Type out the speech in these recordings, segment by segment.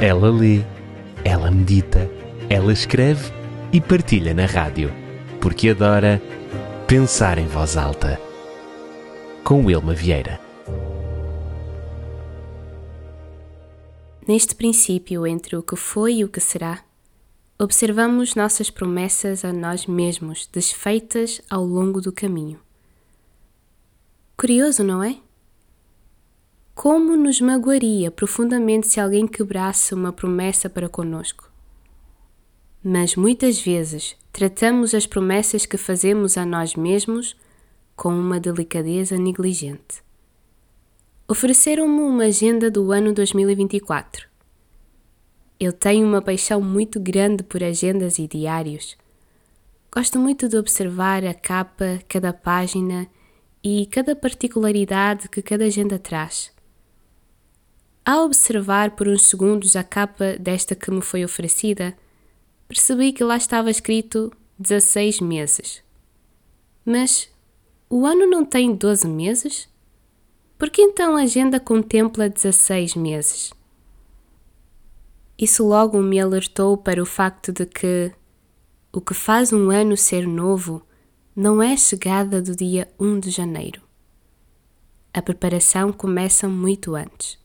Ela lê, ela medita, ela escreve e partilha na rádio, porque adora pensar em voz alta. Com Wilma Vieira. Neste princípio entre o que foi e o que será, observamos nossas promessas a nós mesmos desfeitas ao longo do caminho. Curioso, não é? Como nos magoaria profundamente se alguém quebrasse uma promessa para conosco. Mas muitas vezes tratamos as promessas que fazemos a nós mesmos com uma delicadeza negligente. Ofereceram-me uma agenda do ano 2024. Eu tenho uma paixão muito grande por agendas e diários. Gosto muito de observar a capa, cada página e cada particularidade que cada agenda traz. Ao observar por uns segundos a capa desta que me foi oferecida, percebi que lá estava escrito 16 meses. Mas o ano não tem 12 meses? Por que então a agenda contempla 16 meses? Isso logo me alertou para o facto de que o que faz um ano ser novo não é a chegada do dia 1 de janeiro. A preparação começa muito antes.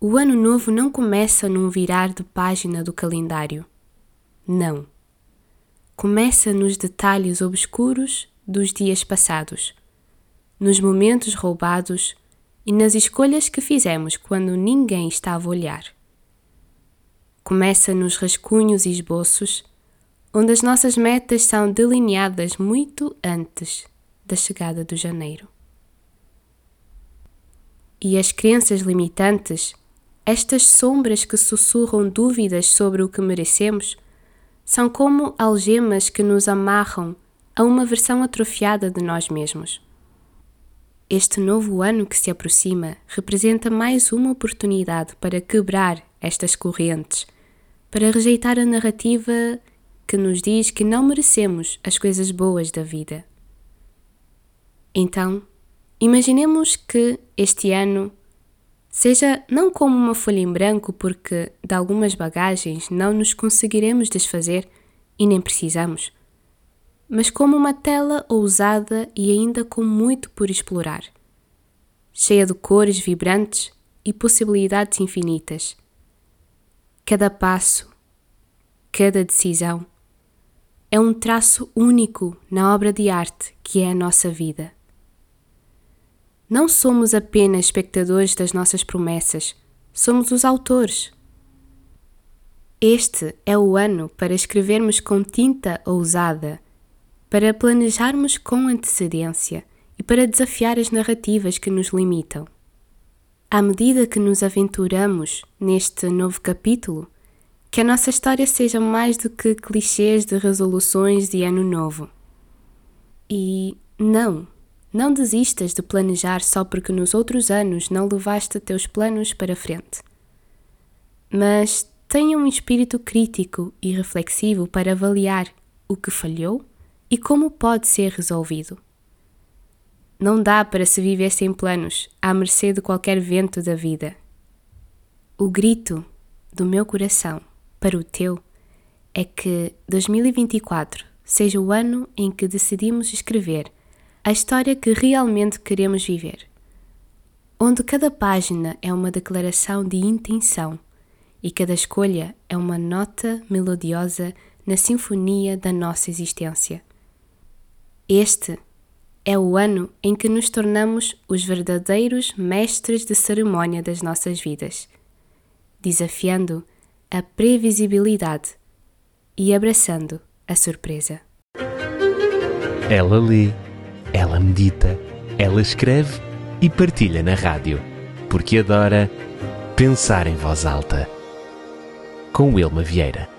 O ano novo não começa num virar de página do calendário. Não. Começa nos detalhes obscuros dos dias passados, nos momentos roubados e nas escolhas que fizemos quando ninguém estava a olhar. Começa nos rascunhos e esboços, onde as nossas metas são delineadas muito antes da chegada do janeiro. E as crenças limitantes estas sombras que sussurram dúvidas sobre o que merecemos são como algemas que nos amarram a uma versão atrofiada de nós mesmos. Este novo ano que se aproxima representa mais uma oportunidade para quebrar estas correntes, para rejeitar a narrativa que nos diz que não merecemos as coisas boas da vida. Então, imaginemos que este ano Seja não como uma folha em branco, porque de algumas bagagens não nos conseguiremos desfazer e nem precisamos, mas como uma tela ousada e ainda com muito por explorar, cheia de cores vibrantes e possibilidades infinitas. Cada passo, cada decisão é um traço único na obra de arte que é a nossa vida. Não somos apenas espectadores das nossas promessas, somos os autores. Este é o ano para escrevermos com tinta ousada, para planejarmos com antecedência e para desafiar as narrativas que nos limitam. À medida que nos aventuramos neste novo capítulo, que a nossa história seja mais do que clichês de resoluções de ano novo. E não, não desistas de planejar só porque nos outros anos não levaste teus planos para frente. Mas tenha um espírito crítico e reflexivo para avaliar o que falhou e como pode ser resolvido. Não dá para se viver sem planos, à mercê de qualquer vento da vida. O grito do meu coração para o teu é que 2024 seja o ano em que decidimos escrever a história que realmente queremos viver, onde cada página é uma declaração de intenção e cada escolha é uma nota melodiosa na sinfonia da nossa existência. Este é o ano em que nos tornamos os verdadeiros mestres de cerimónia das nossas vidas, desafiando a previsibilidade e abraçando a surpresa. Ela lê ela medita, ela escreve e partilha na rádio, porque adora pensar em voz alta. Com Wilma Vieira.